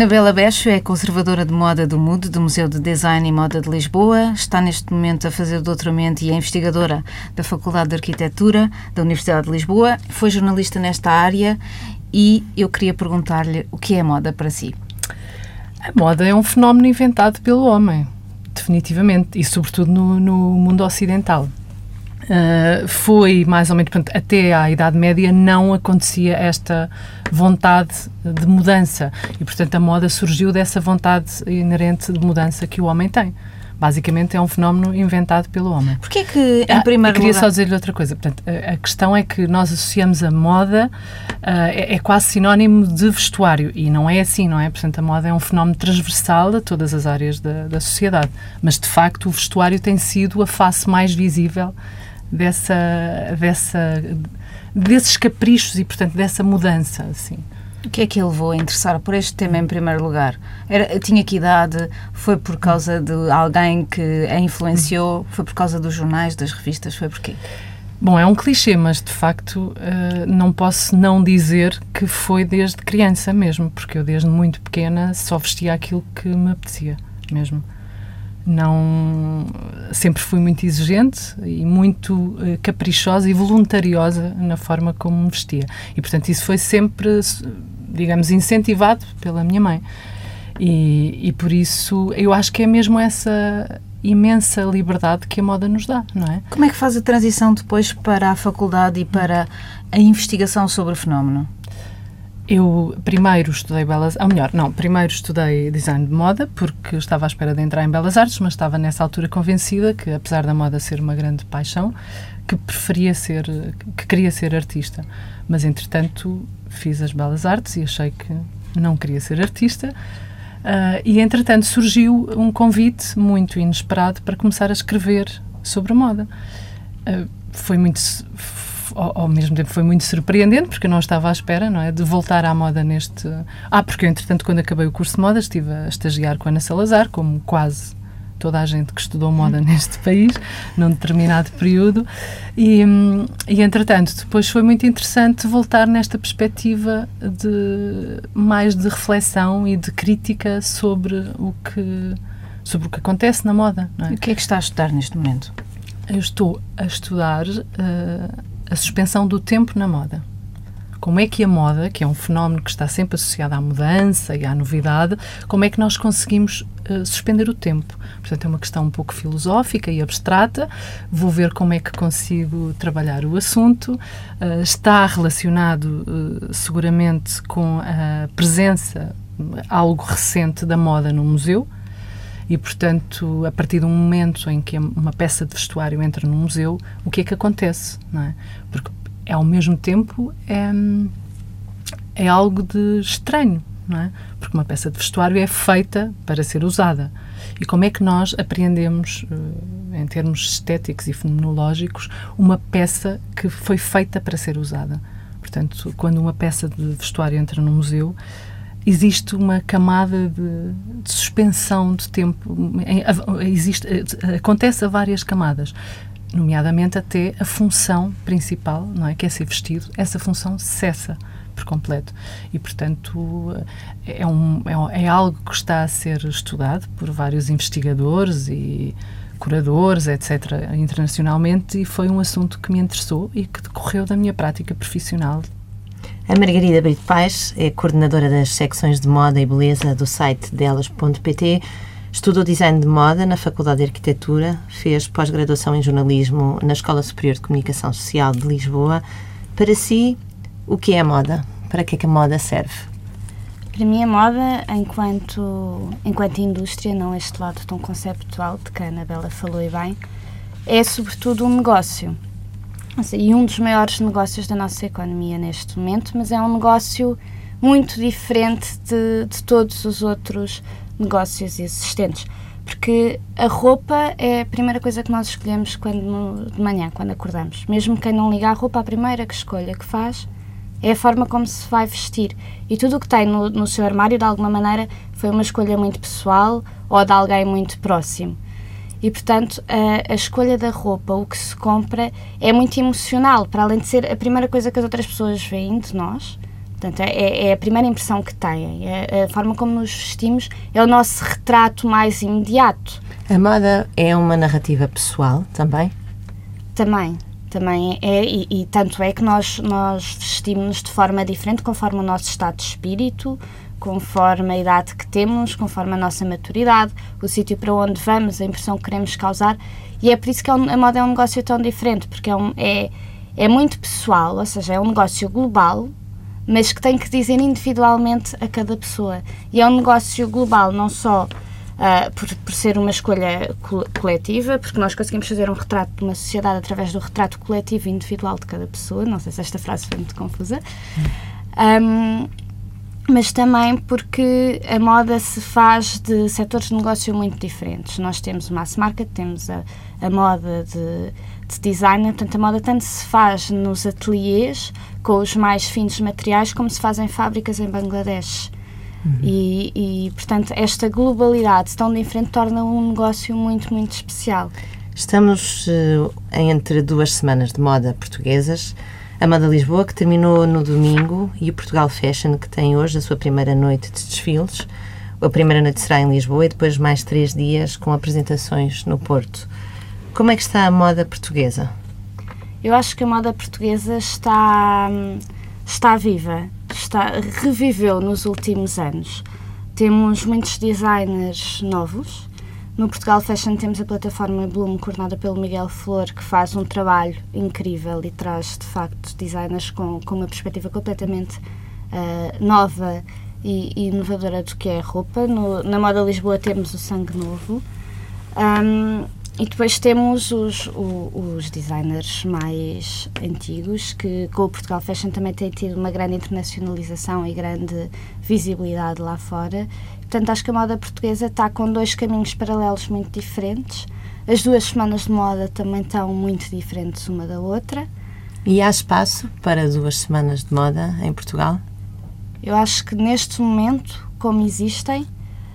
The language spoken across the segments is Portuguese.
Anabela Becho é conservadora de moda do MUD, do Museu de Design e Moda de Lisboa. Está neste momento a fazer doutoramento e é investigadora da Faculdade de Arquitetura da Universidade de Lisboa. Foi jornalista nesta área e eu queria perguntar-lhe o que é moda para si. A moda é um fenómeno inventado pelo homem, definitivamente, e sobretudo no, no mundo ocidental. Uh, foi mais ou menos portanto, até à Idade Média não acontecia esta vontade de mudança e portanto a moda surgiu dessa vontade inerente de mudança que o homem tem basicamente é um fenómeno inventado pelo homem. Porquê que, em ah, primeiro queria lugar... só dizer-lhe outra coisa. Portanto, a, a, questão é que nós associamos a moda, uh, é, é, quase sinónimo de vestuário, e não é assim, não é? Portanto, a moda é um fenómeno transversal a todas as áreas da, da sociedade. Mas, de facto, o vestuário tem sido a face mais visível dessa, dessa, desses caprichos e, portanto, dessa mudança, assim. O que é que ele levou a interessar por este tema em primeiro lugar? Era, tinha que idade? Foi por causa de alguém que a influenciou? Foi por causa dos jornais, das revistas? Foi porquê? Bom, é um clichê, mas de facto uh, não posso não dizer que foi desde criança mesmo, porque eu desde muito pequena só vestia aquilo que me apetecia mesmo não sempre fui muito exigente e muito uh, caprichosa e voluntariosa na forma como me vestia e portanto isso foi sempre digamos incentivado pela minha mãe e, e por isso eu acho que é mesmo essa imensa liberdade que a moda nos dá, não é? Como é que faz a transição depois para a faculdade e para a investigação sobre o fenómeno? Eu primeiro estudei Belas... Ou melhor, não, primeiro estudei Design de Moda, porque estava à espera de entrar em Belas Artes, mas estava nessa altura convencida que, apesar da moda ser uma grande paixão, que preferia ser... que queria ser artista. Mas, entretanto, fiz as Belas Artes e achei que não queria ser artista. Uh, e, entretanto, surgiu um convite muito inesperado para começar a escrever sobre moda. Uh, foi muito ao, ao, mesmo tempo foi muito surpreendente, porque eu não estava à espera, não é? De voltar à moda neste. Ah, porque eu, entretanto, quando acabei o curso de moda, estive a estagiar com a Ana Salazar, como quase toda a gente que estudou moda uhum. neste país, num determinado período. E, e, entretanto, depois foi muito interessante voltar nesta perspectiva de mais de reflexão e de crítica sobre o que, sobre o que acontece na moda. É? o que é que está a estudar neste momento? Eu estou a estudar uh, a suspensão do tempo na moda. Como é que a moda, que é um fenómeno que está sempre associado à mudança e à novidade, como é que nós conseguimos uh, suspender o tempo? Portanto, é uma questão um pouco filosófica e abstrata. Vou ver como é que consigo trabalhar o assunto. Uh, está relacionado uh, seguramente com a presença, algo recente, da moda no museu e, portanto, a partir do momento em que uma peça de vestuário entra no museu, o que é que acontece? Não é? Porque, ao mesmo tempo, é, é algo de estranho, não é? Porque uma peça de vestuário é feita para ser usada. E como é que nós apreendemos, eh, em termos estéticos e fenomenológicos, uma peça que foi feita para ser usada? Portanto, quando uma peça de vestuário entra no museu, existe uma camada de, de suspensão de tempo. Existe, acontece a várias camadas nomeadamente até a função principal, não é, que é ser vestido, essa função cessa por completo. E, portanto, é, um, é, é, algo que está a ser estudado por vários investigadores e curadores, etc., internacionalmente, e foi um assunto que me interessou e que decorreu da minha prática profissional a Margarida Brito Paz é coordenadora das secções de moda e beleza do site delas.pt. Estudou design de moda na Faculdade de Arquitetura, fez pós-graduação em jornalismo na Escola Superior de Comunicação Social de Lisboa. Para si, o que é a moda? Para que é que a moda serve? Para mim, a moda, enquanto, enquanto indústria, não este lado tão conceptual de que a Anabela falou e bem, é sobretudo um negócio e um dos maiores negócios da nossa economia neste momento, mas é um negócio muito diferente de, de todos os outros negócios existentes. Porque a roupa é a primeira coisa que nós escolhemos quando, de manhã, quando acordamos. Mesmo quem não liga à roupa, a primeira que escolha que faz é a forma como se vai vestir. E tudo o que tem no, no seu armário, de alguma maneira, foi uma escolha muito pessoal ou de alguém muito próximo e, portanto, a, a, escolha da roupa, o que se compra, é muito emocional, para além de ser a primeira coisa que as outras pessoas veem de nós, Portanto, é, é, a primeira impressão que têm. É, a forma como nos vestimos é o nosso retrato mais imediato. A moda é uma narrativa pessoal também? Também. Também é, e, e tanto é que nós, nós vestimos de forma diferente conforme o nosso estado de espírito, conforme a idade que temos, conforme a nossa maturidade, o sítio para onde vamos, a impressão que queremos causar. E é por isso que a moda é um negócio tão diferente, porque é, um, é, é muito pessoal, ou seja, é um negócio global, mas que tem que dizer individualmente a cada pessoa. E é um negócio global, não só uh, por, por, ser uma escolha coletiva, porque nós conseguimos fazer um retrato de uma sociedade através do retrato coletivo e individual de cada pessoa. Não sei se esta frase foi muito confusa. Um, mas também porque a moda se faz de setores de negócio muito diferentes. Nós temos o mass market, temos a, a moda de, de designer, portanto, a moda tanto se faz nos ateliês, com os mais finos materiais, como se faz em fábricas em Bangladesh. Uhum. E, e, portanto, esta globalidade tão diferente torna um negócio muito, muito especial. Estamos uh, entre duas semanas de moda portuguesas. A Moda Lisboa, que terminou no domingo, e o Portugal Fashion, que tem hoje a sua primeira noite de desfiles. A primeira noite será em Lisboa e depois mais três dias com apresentações no Porto. Como é que está a moda portuguesa? Eu acho que a moda portuguesa está, está viva está, reviveu nos últimos anos. Temos muitos designers novos. No Portugal Fashion temos a plataforma Bloom, coordenada pelo Miguel Flor, que faz um trabalho incrível e traz, de facto, designers com, com uma perspectiva completamente uh, nova e, e, inovadora do que é a roupa. No, na Moda Lisboa temos o Sangue Novo. Um, e depois temos os, os designers mais antigos, que com o Portugal Fashion também tem tido uma grande internacionalização e grande visibilidade lá fora. Portanto, acho que a moda portuguesa está com dois caminhos paralelos muito diferentes. As duas semanas de moda também estão muito diferentes uma da outra. E há espaço para duas semanas de moda em Portugal? Eu acho que neste momento, como existem,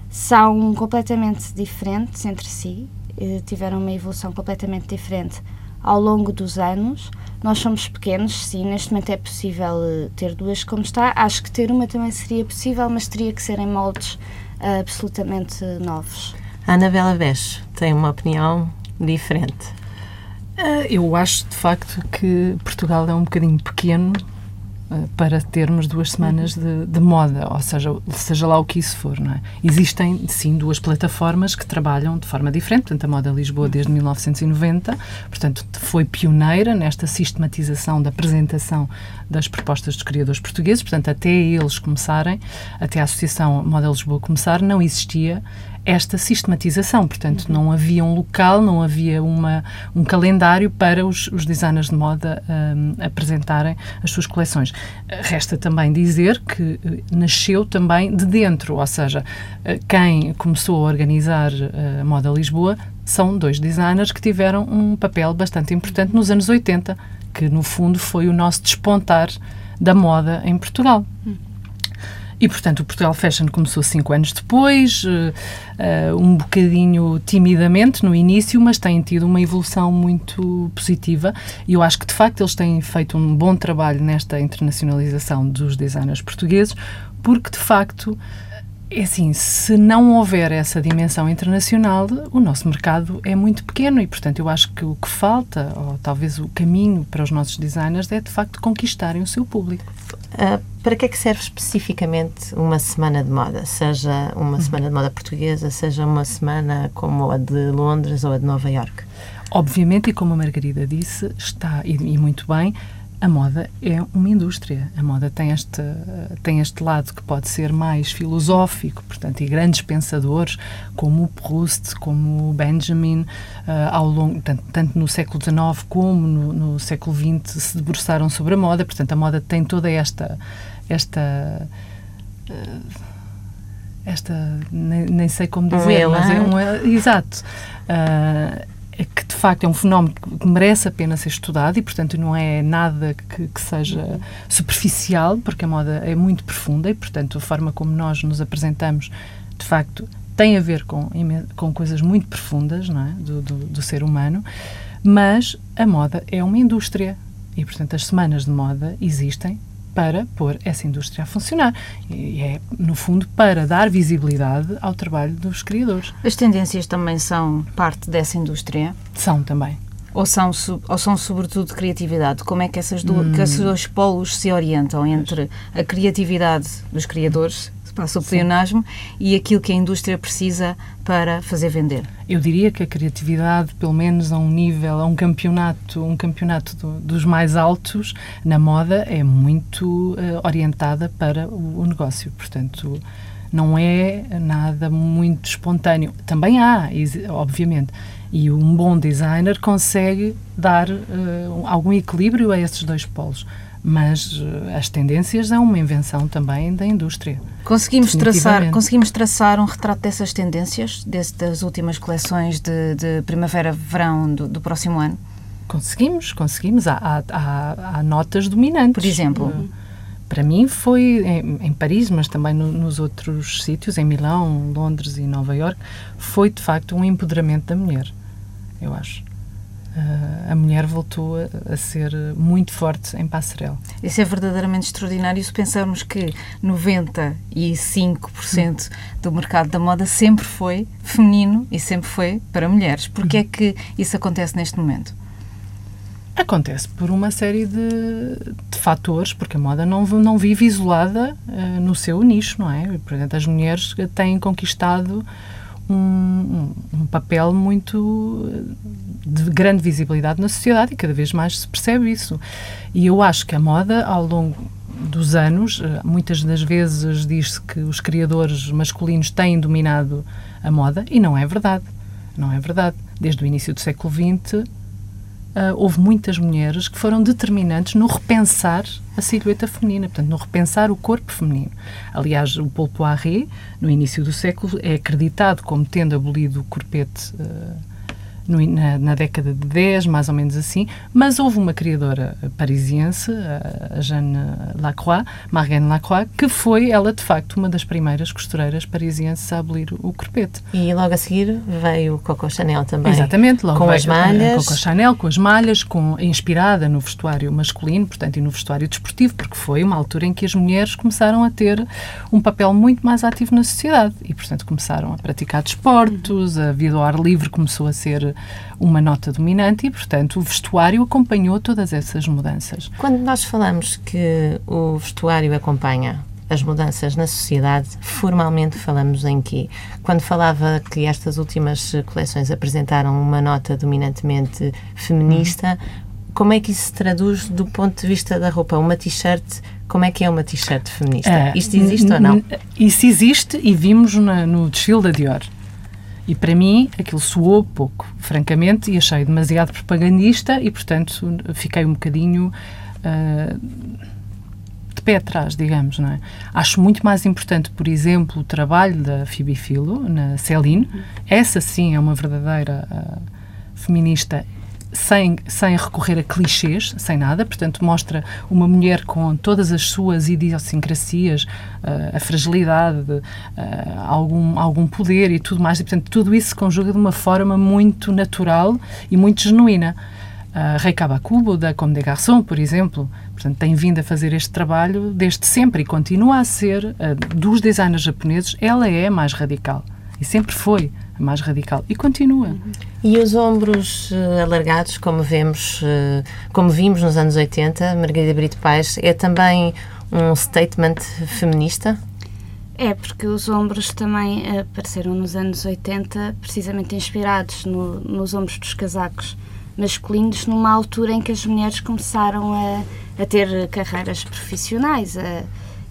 são completamente diferentes entre si eh, tiveram uma evolução completamente diferente ao longo dos anos. Nós somos pequenos, sim, neste momento é possível eh, ter duas como está. Acho que ter uma também seria possível, mas teria que ser em moldes absolutamente novos. A Anabela Becho tem uma opinião diferente. Uh, eu acho, de facto, que Portugal é um bocadinho pequeno eh, para termos duas semanas de, de, moda, ou seja, seja lá o que isso for, não é? Existem, sim, duas plataformas que trabalham de forma diferente, portanto, a Moda Lisboa desde 1990, portanto, foi pioneira nesta sistematização da apresentação das propostas dos criadores portugueses, portanto, até eles começarem, até a Associação Moda Lisboa começar, não existia esta sistematização. Portanto, não havia um local, não havia uma, um calendário para os, os designers de moda um, apresentarem as suas coleções. Resta também dizer que uh, nasceu também de dentro, ou seja, uh, quem começou a organizar uh, a Moda Lisboa são dois designers que tiveram um papel bastante importante nos anos 80, que no fundo foi o nosso despontar da moda em Portugal. Hum. E, portanto, o Portugal Fashion começou cinco anos depois, uh, um bocadinho timidamente no início, mas tem tido uma evolução muito positiva. E eu acho que, de facto, eles têm feito um bom trabalho nesta internacionalização dos designers portugueses, porque, de facto, é assim, se não houver essa dimensão internacional, o nosso mercado é muito pequeno e, portanto, eu acho que o que falta, ou talvez o caminho para os nossos designers, é de facto conquistarem o seu público. Uh, para que é que serve especificamente uma semana de moda? Seja uma uhum. semana de moda portuguesa, seja uma semana como a de Londres ou a de Nova York? Obviamente, e como a Margarida disse, está, e, e muito bem, a moda é uma indústria. A moda tem este, tem este lado que pode ser mais filosófico, portanto, e grandes pensadores como o Proust, como o Benjamin, uh, ao longo, tanto, tanto, no século XIX como no, no, século XX, se debruçaram sobre a moda. Portanto, a moda tem toda esta. esta uh, esta nem, nem, sei como dizer, mas é um, exato. Uh, que de facto é um fenómeno que merece a pena ser estudado e, portanto, não é nada que, que, seja superficial, porque a moda é muito profunda e, portanto, a forma como nós nos apresentamos, de facto, tem a ver com, com coisas muito profundas não é? do, do, do ser humano, mas a moda é uma indústria e, portanto, as semanas de moda existem para pôr essa indústria a funcionar. E é, no fundo, para dar visibilidade ao trabalho dos criadores. As tendências também são parte dessa indústria? São também. Ou são, ou são sobretudo criatividade? Como é que, essas do, hum. que esses dois polos se orientam entre a criatividade dos criadores passa o pleonasmo, e aquilo que a indústria precisa para fazer vender? Eu diria que a criatividade, pelo menos a um nível, a um campeonato, um campeonato do, dos mais altos na moda, é muito uh, orientada para o, o negócio. Portanto, não é nada muito espontâneo. Também há, obviamente. E um bom designer consegue dar uh, algum equilíbrio a esses dois polos mas uh, as tendências é uma invenção também da indústria. Conseguimos traçar, conseguimos traçar um retrato dessas tendências, desse, das últimas coleções de, de primavera-verão do, do, próximo ano? Conseguimos, conseguimos. Há, há, há notas dominantes. Por exemplo? Uh, para mim foi em, em Paris, mas também no, nos outros sítios, em Milão, Londres e Nova York, foi de facto um empoderamento da mulher, eu acho. Uh, a mulher voltou a, a, ser muito forte em passarela. Isso é verdadeiramente extraordinário se pensarmos que 95% do mercado da moda sempre foi feminino e sempre foi para mulheres. Por que é que isso acontece neste momento? Acontece por uma série de, de fatores, porque a moda não, não vive isolada uh, no seu nicho, não é? Portanto, as mulheres têm conquistado um, um, papel muito de grande visibilidade na sociedade e cada vez mais se percebe isso. E eu acho que a moda, ao longo dos anos, eh, muitas das vezes diz-se que os criadores masculinos têm dominado a moda e não é verdade. Não é verdade. Desde o início do século XX, uh, houve muitas mulheres que foram determinantes no repensar a silhueta feminina, portanto, no repensar o corpo feminino. Aliás, o Paul Poiret, no início do século, é acreditado como tendo abolido o corpete. Uh, no, na, na, década de 10, mais ou menos assim, mas houve uma criadora parisiense, a Jeanne Lacroix, Margaine Lacroix, que foi ela, de facto, uma das primeiras costureiras parisienses a abolir o corpete. E logo a seguir veio o Coco Chanel também. Exatamente, logo com as malhas. Coco Chanel, com as malhas, com, inspirada no vestuário masculino, portanto, e no vestuário desportivo, porque foi uma altura em que as mulheres começaram a ter um papel muito mais ativo na sociedade e, portanto, começaram a praticar desportos, a vida ao ar livre começou a ser uma nota dominante e, portanto, o vestuário acompanhou todas essas mudanças. Quando nós falamos que o vestuário acompanha as mudanças na sociedade, formalmente falamos em quê? Quando falava que estas últimas coleções apresentaram uma nota dominantemente feminista, como é que isso se traduz do ponto de vista da roupa? Uma t-shirt, como é que é uma t-shirt feminista? Uh, Isto existe ou não? Isso existe e vimos na, no desfile da Dior. E para mim aquilo soou pouco, francamente, e achei demasiado propagandista e, portanto, fiquei um bocadinho uh, de pé atrás, digamos, não é? Acho muito mais importante, por exemplo, o trabalho da Philo, na Celine. Essa sim é uma verdadeira uh, feminista sem, sem recorrer a clichês, sem nada, portanto, mostra uma mulher com todas as suas idiosincrasias, uh, a fragilidade, uh, algum, algum poder e tudo mais, e, portanto, tudo isso se conjuga de uma forma muito natural e muito genuína. Uh, Rei Kabakubo, da Comme des Garçons, por exemplo, portanto, tem vindo a fazer este trabalho desde sempre e continua a ser, uh, dos designers japoneses, ela é mais radical. E sempre foi mais radical. E continua. E os ombros uh, alargados, como vemos, uh, como vimos nos anos 80, Margarida Brito Paes, é também um statement feminista? É, porque os ombros também apareceram nos anos 80, precisamente inspirados no, nos ombros dos casacos masculinos, numa altura em que as mulheres começaram a, a ter carreiras profissionais a,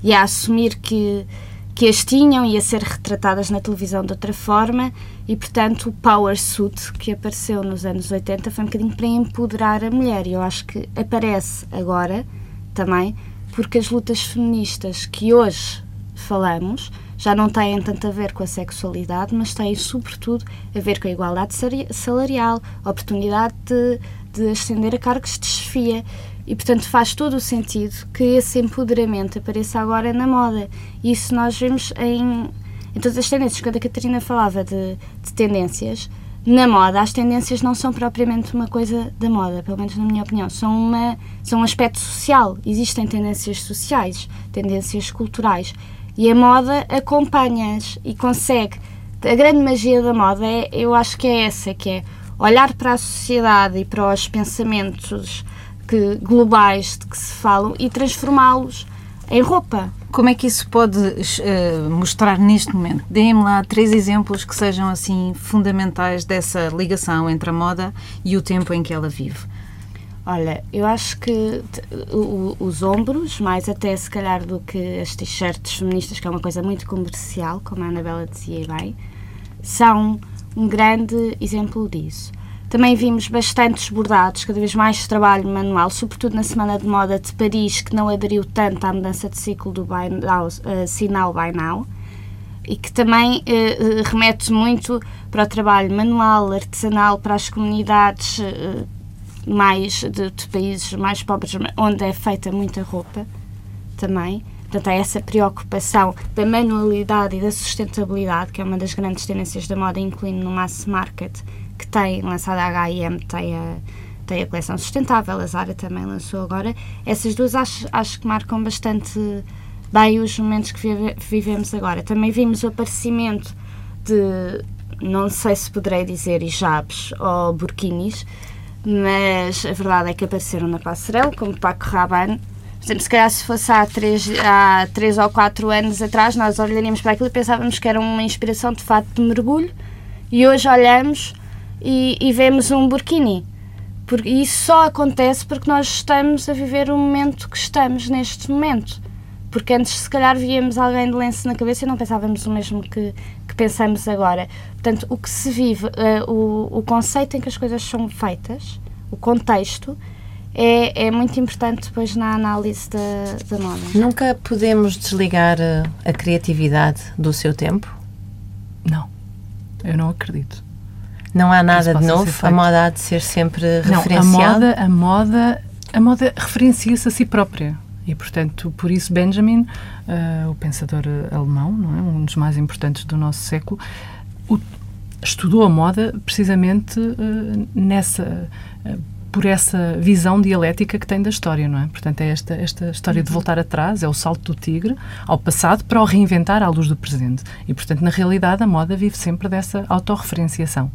e a assumir que que as tinham e a ser retratadas na televisão de outra forma e, portanto, o power suit que apareceu nos anos 80 foi um bocadinho para empoderar a mulher e eu acho que aparece agora também porque as lutas feministas que hoje falamos já não têm tanto a ver com a sexualidade, mas têm sobretudo a ver com a igualdade salarial, a oportunidade de, de ascender a cargos de chefia e, portanto, faz todo o sentido que esse empoderamento apareça agora na moda. Isso nós vemos em, todas as tendências. Quando a Catarina falava de, de tendências, na moda, as tendências não são propriamente uma coisa da moda, pelo menos na minha opinião. São, uma, são um aspecto social. Existem tendências sociais, tendências culturais. E a moda acompanha-as e consegue. A grande magia da moda, é, eu acho que é essa, que é olhar para a sociedade e para os pensamentos que, globais de que se falam e transformá-los em roupa. Como é que isso pode uh, mostrar neste momento? Dê-me lá três exemplos que sejam assim fundamentais dessa ligação entre a moda e o tempo em que ela vive. Olha, eu acho que os ombros, mais até se calhar do que as t-shirts feministas, que é uma coisa muito comercial, como a Anabela dizia bem, são um grande exemplo disso. Também vimos bastantes bordados, cada vez mais trabalho manual, sobretudo na Semana de Moda de Paris, que não aderiu tanto à mudança de ciclo do buy now, uh, sinal Buy Now, e que também uh, remete muito para o trabalho manual, artesanal, para as comunidades uh, mais de, de, países mais pobres, onde é feita muita roupa também. Portanto, há essa preocupação da manualidade e da sustentabilidade, que é uma das grandes tendências da moda, incluindo no mass market, que tem lançado a H&M, tem a, tem a coleção sustentável, a Zara também lançou agora. Essas duas acho, acho que marcam bastante bem os momentos que vive, vivemos agora. Também vimos o aparecimento de, não sei se poderei dizer hijabs ou burquinis, mas a verdade é que apareceram na passarela, como Paco Rabanne. Por exemplo, se calhar se fosse há três, há três ou quatro anos atrás, nós olharíamos para aquilo e pensávamos que era uma inspiração de fato de mergulho, e hoje olhamos e, e vemos um burkini. Porque isso só acontece porque nós estamos a viver o momento que estamos neste momento. Porque antes, se calhar, víamos alguém de lenço na cabeça e não pensávamos o mesmo que, que pensamos agora. Portanto, o que se vive, uh, o, o conceito em que as coisas são feitas, o contexto, é, é muito importante depois na análise da, da moda. Nunca podemos desligar a, a criatividade do seu tempo? Não, eu não acredito. Não há nada de novo, a moda há de ser sempre não, referenciada. A moda, a moda, a moda referencia-se a si própria. E, portanto, por isso Benjamin, uh, o pensador alemão, não é? um dos mais importantes do nosso século, o, estudou a moda precisamente uh, nessa uh, por essa visão dialética que tem da história, não é? Portanto, é esta, esta história de uhum. voltar atrás, é o salto do tigre ao passado para o reinventar à luz do presente. E, portanto, na realidade, a moda vive sempre dessa autorreferenciação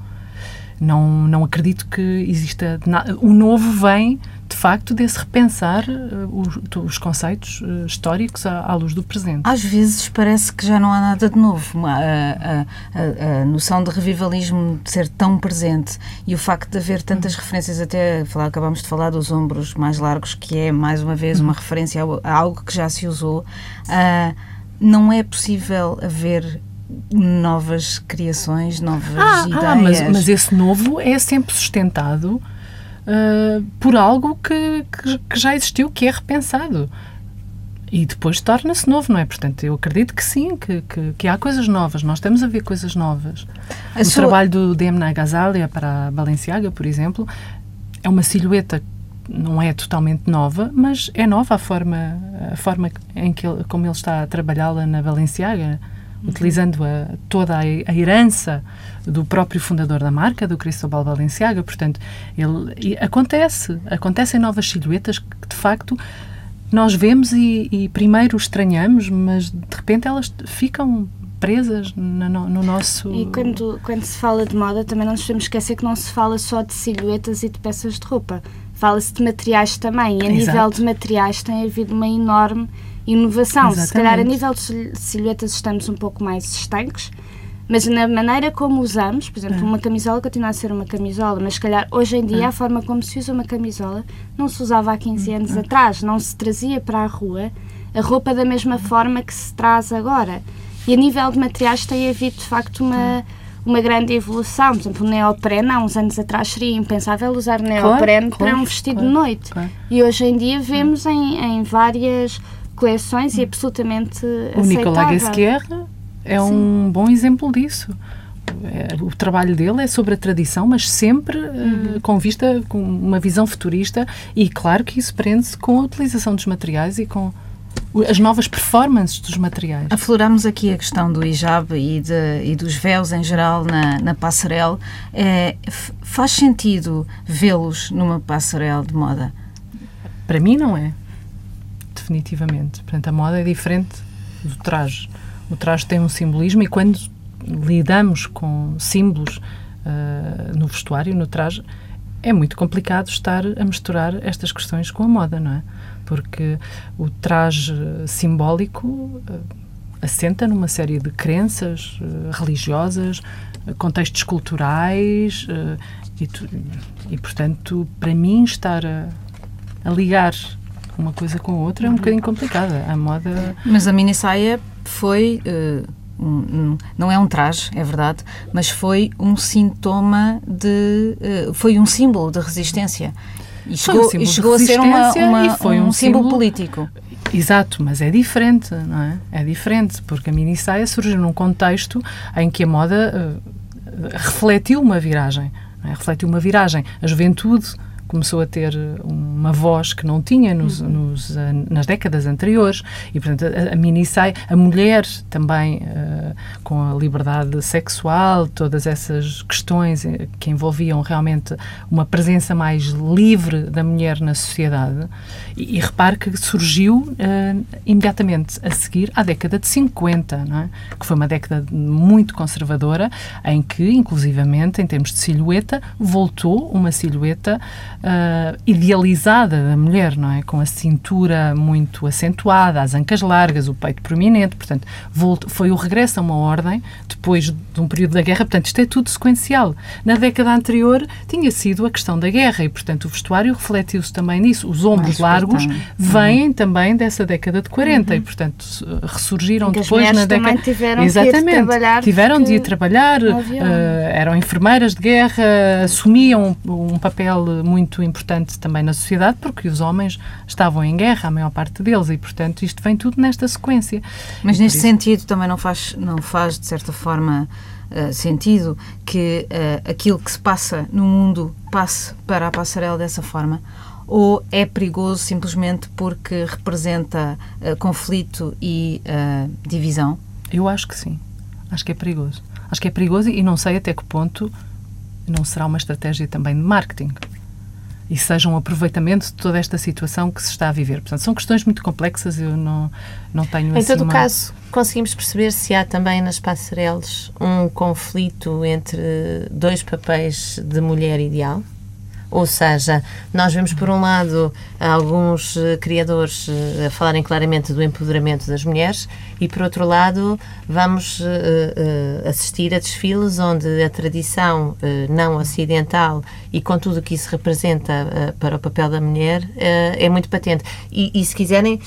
não, não acredito que exista. O novo vem, de facto, desse repensar uh, os, os, conceitos uh, históricos à, à, luz do presente. Às vezes parece que já não há nada de novo. A, a, a, a, noção de revivalismo de ser tão presente e o facto de haver tantas uhum. referências, até falar, acabamos de falar dos ombros mais largos, que é, mais uma vez, uma uhum. referência a, algo que já se usou. Uh, não é possível haver novas criações, novas ah, ideias. Ah, mas, mas esse novo é sempre sustentado uh, por algo que, que, que, já existiu, que é repensado. E depois torna-se novo, não é? Portanto, eu acredito que sim, que, que, que, há coisas novas. Nós estamos a ver coisas novas. A o sua... trabalho do Demna Gazalia para a Balenciaga, por exemplo, é uma silhueta não é totalmente nova, mas é nova a forma, a forma em que ele, como ele está a trabalhá-la na Balenciaga utilizando a, toda a, a, herança do próprio fundador da marca, do Cristóbal Balenciaga. Portanto, ele, acontece, acontecem novas silhuetas que, de facto, nós vemos e, e, primeiro estranhamos, mas de repente elas ficam presas no, no, nosso... E quando, quando se fala de moda, também não nos podemos esquecer que não se fala só de silhuetas e de peças de roupa. Fala-se de materiais também, e a Exato. nível de materiais tem havido uma enorme inovação. Exatamente. Se calhar a nível de silhuetas estamos um pouco mais estanques, mas na maneira como usamos, por exemplo, é. uma camisola continua a ser uma camisola, mas se calhar hoje em dia é. a forma como se usa uma camisola não se usava há 15 anos é. atrás, não se trazia para a rua a roupa da mesma forma que se traz agora. E a nível de materiais tem havido de facto uma uma grande evolução. Por exemplo, o neoprene, há uns anos atrás, seria impensável usar neoprene claro, para um vestido claro, de noite. Claro. E hoje em dia vemos em, em várias coleções e absolutamente O Nicolas Guesquier é Sim. um bom exemplo disso. É, o trabalho dele é sobre a tradição, mas sempre eh, uhum. uh, com vista, com uma visão futurista, e claro que isso prende-se com a utilização dos materiais e com as novas performances dos materiais. Afloramos aqui a questão do hijab e, de, e dos véus em geral na, na passarela. É, faz sentido vê-los numa passarela de moda? Para mim não é, definitivamente. Portanto, a moda é diferente do traje. O traje tem um simbolismo e quando lidamos com símbolos uh, no vestuário, no traje, é muito complicado estar a misturar estas questões com a moda, não é? Porque o traje simbólico uh, assenta numa série de crenças uh, religiosas, contextos culturais e, tu, e, portanto, para mim estar a, a ligar uma coisa com a outra é um bocadinho complicada. A moda. Mas a mini saia foi. Uh, um, um, não é um traje, é verdade, mas foi um sintoma de. Uh, foi um símbolo de resistência. E chegou, um e chegou a ser uma, uma foi um, um símbolo, símbolo político. Exato, mas é diferente, não é? É diferente, porque a mini saia surgiu num contexto em que a moda uh, refletiu uma viragem. É? Refletiu uma viragem. A juventude começou a ter uma voz que não tinha nos, uhum. nos, uh, nas décadas anteriores e, portanto, a, a mini sai, a mulher também uh, com a liberdade sexual, todas essas questões eh, que envolviam realmente uma presença mais livre da mulher na sociedade e, e repare que surgiu uh, imediatamente a seguir à década de 50, não é? que foi uma década muito conservadora em que, inclusivamente, em termos de silhueta, voltou uma silhueta uh, idealizada da mulher, não é? Com a cintura muito acentuada, as ancas largas, o peito prominente. Portanto, voltou, foi o regresso a uma ordem depois de um período da guerra. Portanto, isto é tudo sequencial. Na década anterior tinha sido a questão da guerra e, portanto, o vestuário refletiu-se também nisso. Os ombros Mais largos vêm uhum. também dessa década de 40 uhum. e, portanto, ressurgiram depois na década. Tiveram Exatamente. De trabalhar tiveram de ir trabalhar, uh, eram enfermeiras de guerra, assumiam um papel muito muito importante também na sociedade, porque os homens estavam em guerra, a maior parte deles, e portanto isto vem tudo nesta sequência. Mas neste isso... sentido também não faz, não faz de certa forma uh, sentido que uh, aquilo que se passa no mundo passe para a passarela dessa forma? Ou é perigoso simplesmente porque representa uh, conflito e divisão? Eu acho que sim. Acho que é perigoso. Acho que é perigoso e não sei até que ponto não será uma estratégia também de marketing e seja um aproveitamento de toda esta situação que se está a viver. Portanto, são questões muito complexas, eu não, não tenho Em assim todo uma... caso, conseguimos perceber se há também nas passarelas um conflito entre dois papéis de mulher ideal? Ou seja, nós vemos, por um lado, alguns eh, criadores eh, a falarem claramente do empoderamento das mulheres e, por outro lado, vamos uh, assistir a desfiles onde a tradição não ocidental e com tudo o que isso representa para o papel da mulher é muito patente. E, e se quiserem,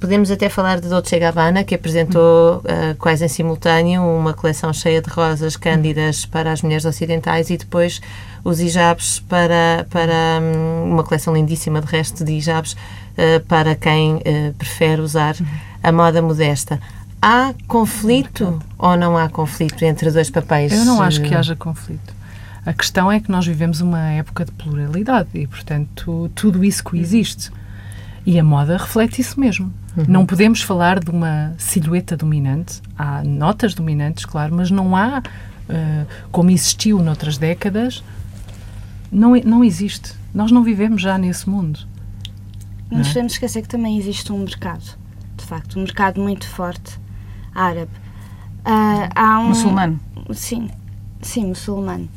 Podemos até falar de Dolce Gabbana, que apresentou uh, quase em simultâneo uma coleção cheia de rosas cândidas para as mulheres ocidentais e depois os hijabs para, para um, uma coleção lindíssima de resto de hijabs uh, para quem uh, prefere usar a moda modesta. Há conflito ou não há conflito entre dois papéis? Eu não acho que haja conflito. A questão é que nós vivemos uma época de pluralidade e, portanto, tudo isso coexiste. E a moda reflete isso mesmo. Uhum. Não podemos falar de uma silhueta dominante. Há notas dominantes, claro, mas não há, uh, como existiu noutras décadas, não, não existe. Nós não vivemos já nesse mundo. Não nos podemos esquecer que também existe um mercado, de facto, um mercado muito forte árabe. Uh, há um, muçulmano? Sim, sim, muçulmano.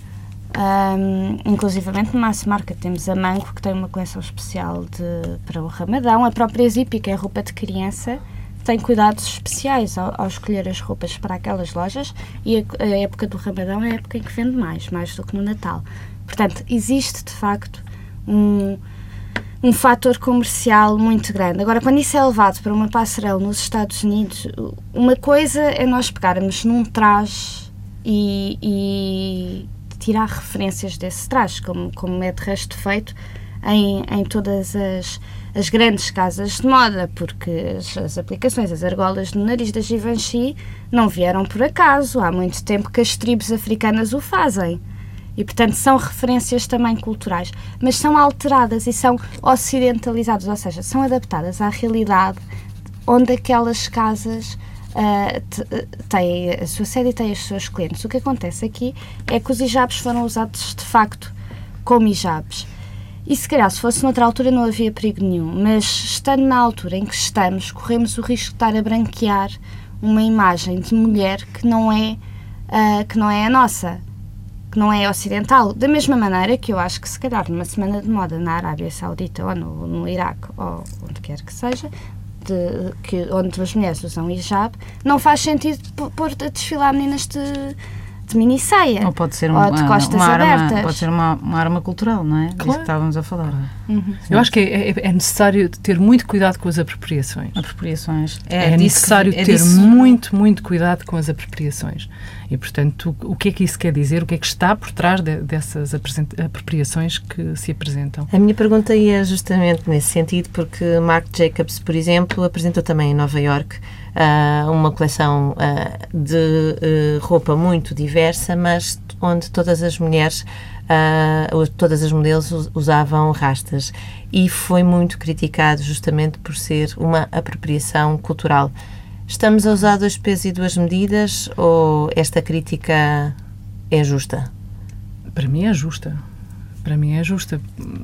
Um, inclusivamente no Mass Market temos a Manco, que tem uma coleção especial de, para o Ramadão. A própria Zipi, que é roupa de criança, tem cuidados especiais ao, ao, escolher as roupas para aquelas lojas e a, a, época do Ramadão é a época em que vende mais, mais do que no Natal. Portanto, existe de facto um, um fator comercial muito grande. Agora, quando isso é levado para uma passarela nos Estados Unidos, uma coisa é nós pegarmos num traje e, e tirar referências desse traje, como, como é de resto feito em, em todas as, as grandes casas de moda, porque as, as, aplicações, as argolas no nariz da Givenchy não vieram por acaso. Há muito tempo que as tribos africanas o fazem. E, portanto, são referências também culturais, mas são alteradas e são ocidentalizadas, ou seja, são adaptadas à realidade onde aquelas casas uh, têm a sua sede e têm os seus clientes. O que acontece aqui é que os hijabs foram usados de facto como hijabs. E se calhar, se fosse noutra altura, não havia perigo nenhum. Mas estando na altura em que estamos, corremos o risco de estar a branquear uma imagem de mulher que não é, uh, que não é a nossa, que não é ocidental. Da mesma maneira que eu acho que, se calhar, numa semana de moda na Arábia Saudita ou no, no Iraque ou onde quer que seja, de, que, onde as mulheres usam hijab, não faz sentido pôr a desfilar meninas de de mini saia. Ou pode ser uma, ou de costas uma abertas. Arma, pode ser uma, uma arma cultural, não é? Claro. Isso que estávamos a falar. Uhum. Eu acho que é, é, é, necessário ter muito cuidado com as apropriações. Apropriações. É, é necessário é ter disso... muito, muito cuidado com as apropriações. E, portanto, o, o que é que isso quer dizer? O que é que está por trás de, dessas apropriações que se apresentam? A minha pergunta ia justamente nesse sentido, porque Marc Jacobs, por exemplo, apresentou também em Nova York uh, uma coleção uh, de uh, roupa muito diversa, mas onde todas as mulheres, todas as modelos usavam rastas. E foi muito criticado justamente por ser uma apropriação cultural. Estamos a usar dois pesos e duas medidas ou esta crítica é justa? Para mim é justa para mim é justa.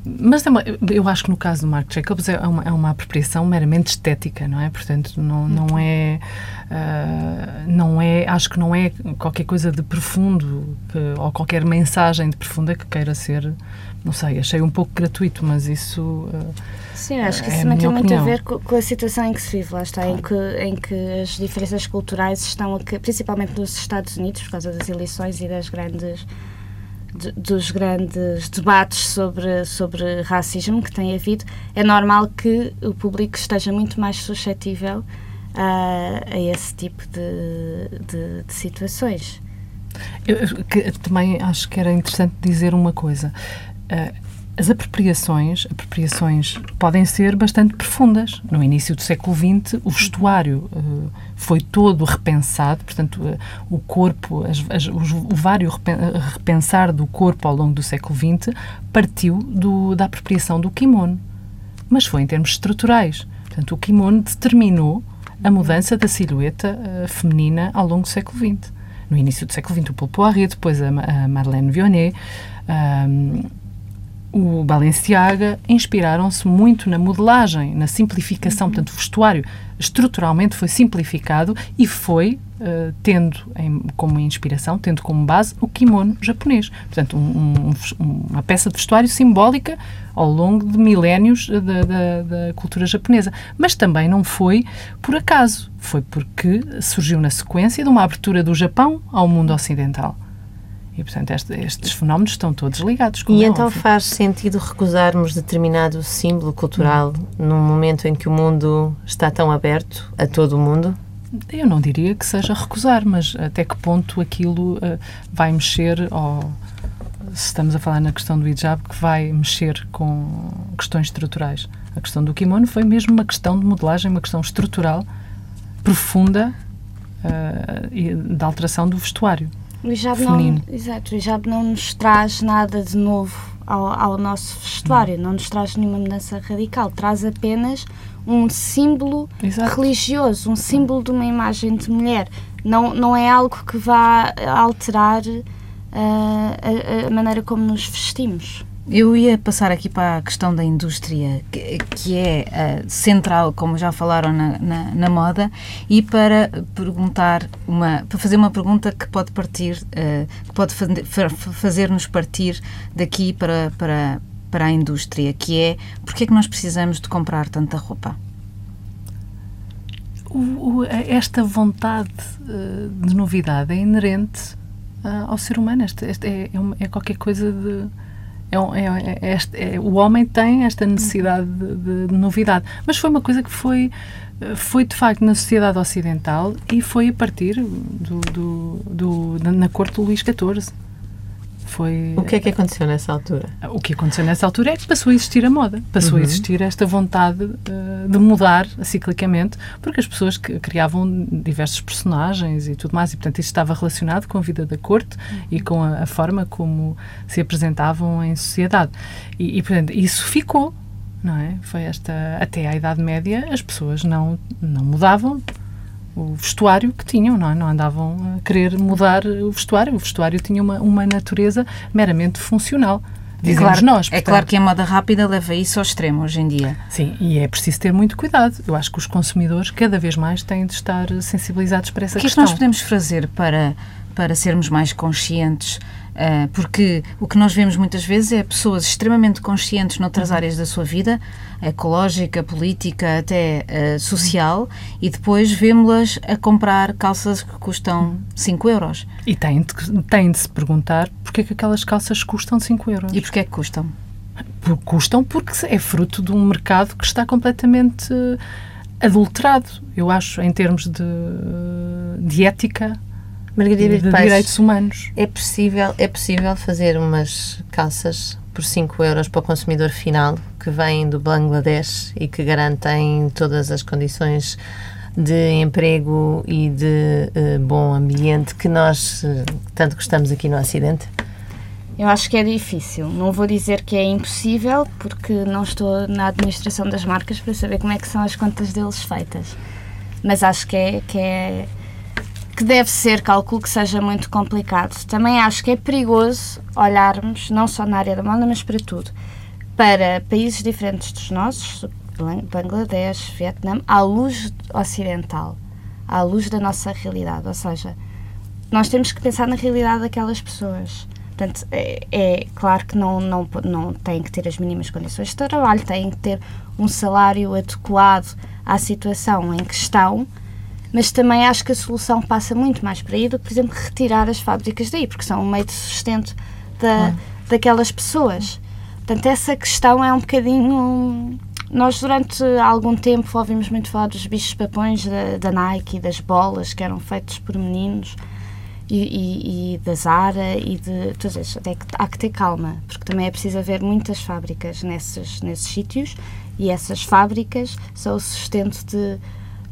Mas é uma, eu acho que no caso do Marc Jacobs é uma, é uma apropriação meramente estética, não é? Portanto, não, não é. Uh, não é. Acho que não é qualquer coisa de profundo que, ou qualquer mensagem de profunda que queira ser. Não sei, achei um pouco gratuito, mas isso. Uh, Sim, acho que é isso tem muito a ver com, com, a situação em que se vive, lá está, claro. em, que, em que as diferenças culturais estão, principalmente nos Estados Unidos, por causa das eleições e das grandes de, dos grandes debates sobre, sobre racismo que tem havido, é normal que o público esteja muito mais suscetível a, a esse tipo de, de, de situações. Eu, que, também acho que era interessante dizer uma coisa. Uh, as apropriações, apropriações podem ser bastante profundas. No início do século XX, o vestuário uh, foi todo repensado, portanto, uh, o corpo, as, as, o, o vário repensar do corpo ao longo do século XX partiu do, da apropriação do kimono. Mas foi em termos estruturais. Portanto, o kimono determinou a mudança da silhueta uh, feminina ao longo do século XX. No início do século XX, o Paul Poiret, depois a, a Vionnet o Balenciaga inspiraram-se muito na modelagem, na simplificação, portanto, o vestuário estruturalmente foi simplificado e foi uh, tendo em, como inspiração, tendo como base o kimono japonês. Portanto, um, um, uma peça de vestuário simbólica ao longo de milénios da, da, da, cultura japonesa. Mas também não foi por acaso, foi porque surgiu na sequência de uma abertura do Japão ao mundo ocidental. E, portanto, este, estes fenómenos estão todos ligados. e é então óbvio. faz sentido recusarmos determinado símbolo cultural hum. num momento em que o mundo está tão aberto a todo o mundo? Eu não diria que seja recusar, mas até que ponto aquilo uh, vai mexer, ou se estamos a falar na questão do hijab, que vai mexer com questões estruturais. A questão do kimono foi mesmo uma questão de modelagem, uma questão estrutural, profunda, uh, e da alteração do vestuário. O hijab não, exato, o hijab não nos traz nada de novo ao, ao nosso vestuário, não. não nos traz nenhuma mudança radical, traz apenas um símbolo exato. religioso, um símbolo de uma imagem de mulher. Não, não é algo que vá alterar uh, a, a maneira como nos vestimos. Eu ia passar aqui para a questão da indústria, que, que é uh, central, como já falaram na, na, na, moda, e para perguntar uma, para fazer uma pergunta que pode partir, uh, que pode fazer-nos partir daqui para, para, para a indústria, que é porque é que nós precisamos de comprar tanta roupa? O, o, esta vontade uh, de novidade é inerente ao ser humano. Este é, é, é qualquer coisa de é, é, é, este, é, o homem tem esta necessidade de, de, de, novidade. Mas foi uma coisa que foi, foi de facto na sociedade ocidental e foi a partir do, do, do na corte do Luís XIV. Foi, o que é que aconteceu nessa altura? O que aconteceu nessa altura é que passou a existir a moda, passou uhum. a existir esta vontade uh, de mudar ciclicamente, porque as pessoas que criavam diversos personagens e tudo mais, e portanto isso estava relacionado com a vida da corte uhum. e com a, a, forma como se apresentavam em sociedade. E, e portanto isso ficou não é? Foi esta até à Idade Média as pessoas não não mudavam o vestuário que tinham, não, é? não andavam a querer mudar o vestuário. O vestuário tinha uma, uma natureza meramente funcional. É claro, nós, portanto, é claro que a moda rápida leva isso ao extremo hoje em dia. Sim, e é preciso ter muito cuidado. Eu acho que os consumidores cada vez mais têm de estar sensibilizados para essa questão. O que é que nós podemos fazer para, para sermos mais conscientes Uh, porque o que nós vemos muitas vezes é pessoas extremamente conscientes noutras áreas da sua vida, ecológica, política, até uh, social, e depois vemos-las a comprar calças que custam 5 euros. E tem de, tem de se perguntar porque é que aquelas calças custam 5 euros. E porquê é que custam? Por, custam porque é fruto de um mercado que está completamente adulterado, eu acho, em termos de, de ética Margarida de, de direitos humanos. É possível, é possível fazer umas calças por 5 euros para o consumidor final que vêm do Bangladesh e que garantem todas as condições de emprego e de uh, bom ambiente que nós uh, tanto gostamos aqui no Ocidente? Eu acho que é difícil. Não vou dizer que é impossível, porque não estou na administração das marcas para saber como é que são as contas deles feitas. Mas acho que é, que é que deve ser, calculo que seja muito complicado. Também acho que é perigoso olharmos, não só na área da moda, mas para tudo, para países diferentes dos nossos, Bangladesh, Vietnã, à luz ocidental, à luz da nossa realidade. Ou seja, nós temos que pensar na realidade daquelas pessoas. Portanto, é, é, claro que não, não, não têm que ter as mínimas condições de trabalho, têm que ter um salário adequado à situação em que estão, mas também acho que a solução passa muito mais por aí do que, por exemplo, retirar as fábricas daí, porque são um meio de sustento da, daquelas pessoas. Portanto, essa questão é um bocadinho. Nós, durante algum tempo, ouvimos muito falar dos bichos papões da, da Nike, das bolas que eram feitos por meninos e, e, e da Zara e de. Todos esses. Até que há que ter calma, porque também é preciso haver muitas fábricas nesses, nesses sítios e essas fábricas são o sustento de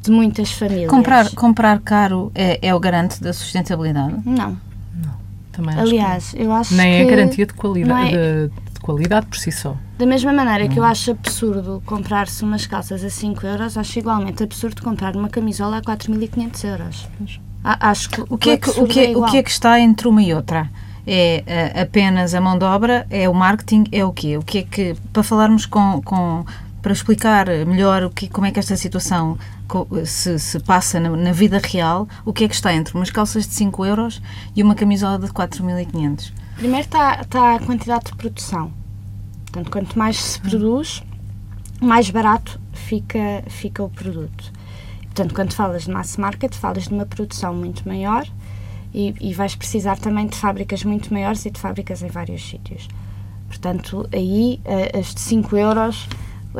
de muitas famílias. Comprar, comprar caro é, é o garante da sustentabilidade? Não. Não. Também Aliás, que eu acho nem que... é garantia de qualidade, é... de, de, qualidade por si só. Da mesma maneira que eu acho absurdo comprar-se umas calças a 5 euros, acho igualmente absurdo comprar uma camisola a 4.500 euros. Acho que o que, é que, o, que é, é o que é que está entre uma e outra? É uh, apenas a mão de obra? É o marketing? É o quê? O que é que, para falarmos com, com para explicar melhor o que, como é que esta situação se, se passa na, na, vida real, o que é que está entre umas calças de 5 euros e uma camisola de 4.500? Primeiro está, está a quantidade de produção. Portanto, quanto mais se produz, mais barato fica, fica o produto. Portanto, quando falas de mass market, falas de uma produção muito maior e, e vais precisar também de fábricas muito maiores e de fábricas em vários sítios. Portanto, aí eh, as de 5 euros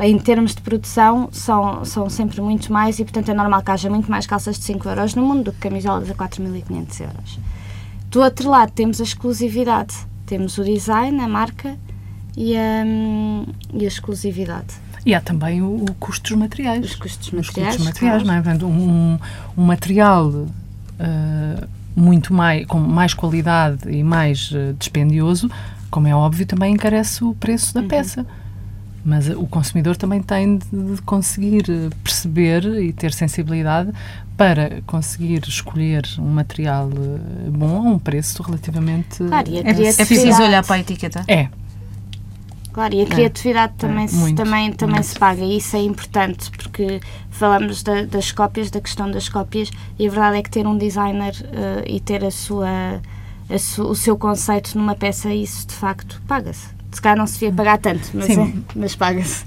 em termos de produção, são, são sempre muito mais e, portanto, é normal que haja muito mais calças de 5 euros no mundo do que camisolas a 4.500 euros. Do outro lado, temos a exclusividade. Temos o design, a marca e a, e a exclusividade. E há também o, o custo dos materiais. Os custos materiais. Os custos materiais, claro. não é? Um, um material uh, muito mais, com mais qualidade e mais uh, dispendioso, como é óbvio, também encarece o preço da uhum. peça mas o consumidor também tem de conseguir perceber e ter sensibilidade para conseguir escolher um material eh, bom a um preço relativamente. Claro, e a é, é preciso olhar para a etiqueta. É. Claro, e a é. criatividade é. também, é. se, muito, também, também se paga, e isso é importante, porque falamos da, das cópias, da questão das cópias, e a verdade é que ter um designer uh, e ter a sua, a su, o seu conceito numa peça, isso de facto paga-se se calhar não se devia pagar tanto, mas, é, mas paga-se.